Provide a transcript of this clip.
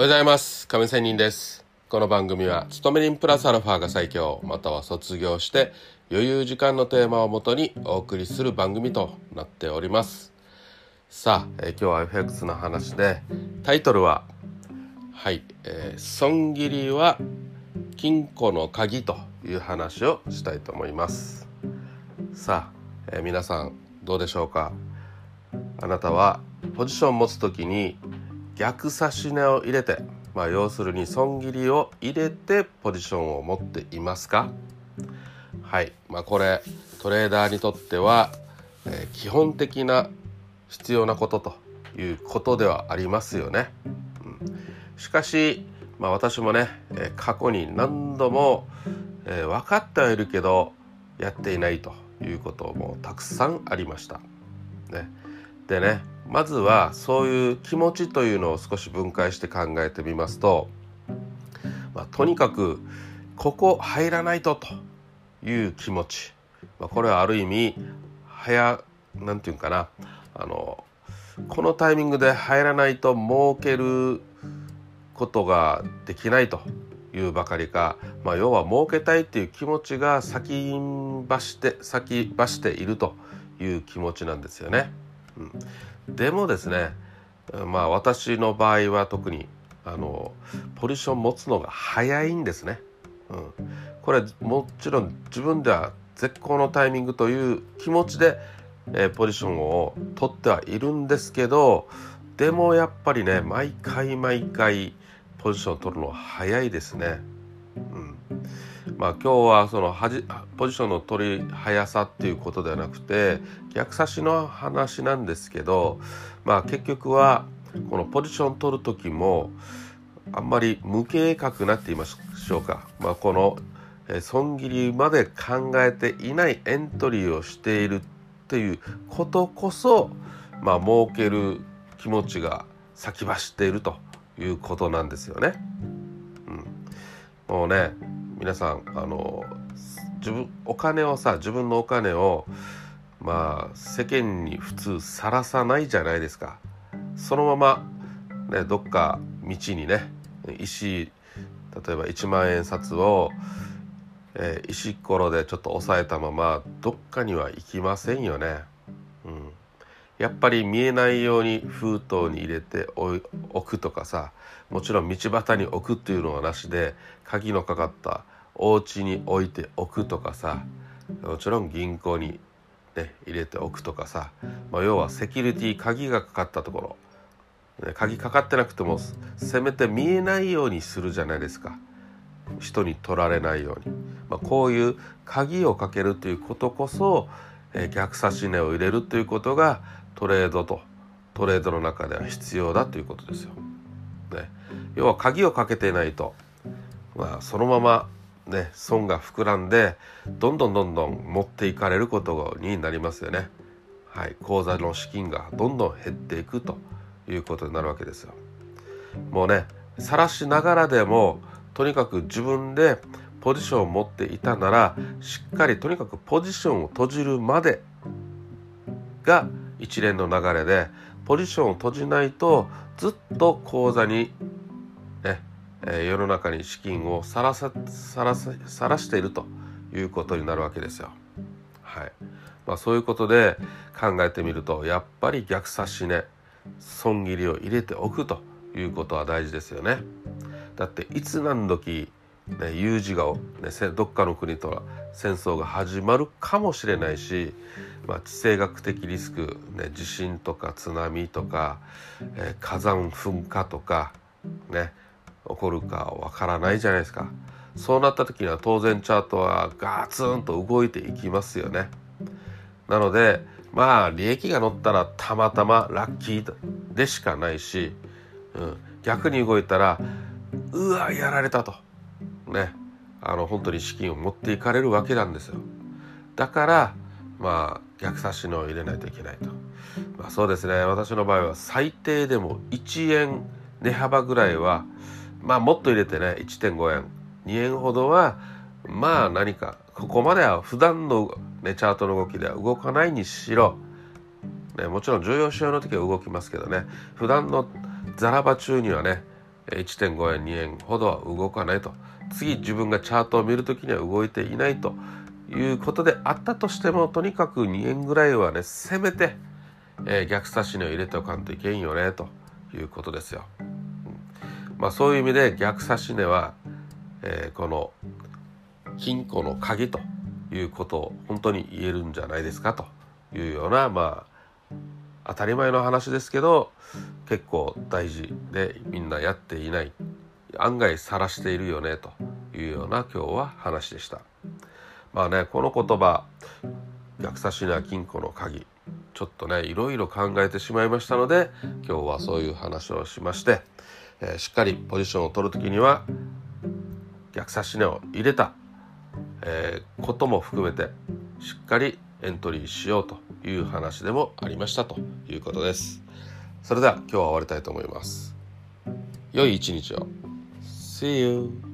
おはようございます。亀仙人です。この番組は勤め人プラスアルファが最強または卒業して余裕時間のテーマをもとにお送りする番組となっております。さあ、えー、今日は FX の話でタイトルははい、えー、損切りは金庫の鍵という話をしたいと思います。さあ、えー、皆さんどうでしょうか？あなたはポジションを持つ時に逆差し値を入れて、まあ、要するに損切りを入れてポジションを持っていますか？はい、まあ、これトレーダーにとっては、えー、基本的な必要なことということではありますよね。うん、しかし、まあ、私もね、えー、過去に何度も、えー、分かってはいるけどやっていないということもたくさんありました。ね、でねまずはそういう気持ちというのを少し分解して考えてみますと、まあ、とにかくここ入らないとという気持ち、まあ、これはある意味早なんていうかな。あのこのタイミングで入らないと儲けることができないというばかりか、まあ、要は儲けたいっていう気持ちが先走して先走っているという気持ちなんですよね。うん、でもですねまあ私の場合は特にあのポジション持つのが早いんですね。うん、これもちろん自分では絶好のタイミングという気持ちで、えー、ポジションを取ってはいるんですけどでもやっぱりね毎回毎回ポジション取るのは早いですね。うんまあ、今日はそのはじポジションの取り速さっていうことではなくて逆差しの話なんですけど、まあ、結局はこのポジション取る時もあんまり無計画なって言いましょうか、まあ、この損切りまで考えていないエントリーをしているっていうことこそ、まあ、儲ける気持ちが先走っているということなんですよね。うん、もうね皆さんあの自分お金をさ自分のお金をまあ世間に普通さらさないじゃないですかそのまま、ね、どっか道にね石例えば1万円札を、えー、石ころでちょっと押さえたままどっかには行きませんよね。やっぱり見えないように封筒に入れて置くとかさもちろん道端に置くっていうのはなしで鍵のかかったお家に置いておくとかさもちろん銀行に、ね、入れておくとかさ、まあ、要はセキュリティ鍵がかかったところ、鍵かかってなくてもせめて見えないようにするじゃないですか。人に取られないように、まあ、こういう鍵をかけるということこそ、えー、逆差し値を入れるということがトレードとトレードの中では必要だということですよ。ね、要は鍵をかけていないと、まあ、そのままね損が膨らんでどんどんどんどん持っていかれることになりますよね。はい、口座の資金がどんどん減っていくということになるわけですよ。もうね晒しながらでもとにかく自分でポジションを持っていたならしっかりとにかくポジションを閉じるまでが一連の流れでポジションを閉じないとずっと口座にねえ、世の中に資金をさらささらささらしているということになるわけですよ。はいまあ、そういうことで考えてみるとやっぱり逆差し値損切りを入れておくということは大事ですよね。だっていつ何時ね、有事が、ね、どっかの国とは戦争が始まるかもしれないし、まあ、地政学的リスク、ね、地震とか津波とか、えー、火山噴火とか、ね、起こるかわからないじゃないですか。そうなった時には当然チャートはガツンと動いていきますよね。なのでまあ利益が乗ったらたまたまラッキーでしかないし、うん、逆に動いたらうわやられたと。ねあの本当に資金を持っていかれるわけなんですよ。だからまあ逆差しのを入れないといけないと、まあ、そうですね。私の場合は最低でも1円値幅ぐらいはまあもっと入れてね1.5円。2円ほどはまあ何かここまでは普段の、ね、チャートの動きでは動かないにしろ、ね、もちろん重要仕様の時は動きますけどね。普段のザラバ中にはね1.5円2円ほどは動かないと。次自分がチャートを見る時には動いていないということであったとしてもとにかく2円ぐらいはねせめて、えー、逆差し値を入れておかんといけんよねということですよ。まあそういう意味で逆差し値は、えー、この金庫の鍵ということを本当に言えるんじゃないですかというようなまあ当たり前の話ですけど結構大事でみんなやっていない案外晒しているよねというような今日は話でした。まあねこの言葉逆差しな金庫の鍵ちょっとねいろいろ考えてしまいましたので今日はそういう話をしまして、えー、しっかりポジションを取る時には逆差し値を入れた、えー、ことも含めてしっかりエントリーしようという話でもありましたということです。それでは今日は終わりたいと思います。良い一日を。See you!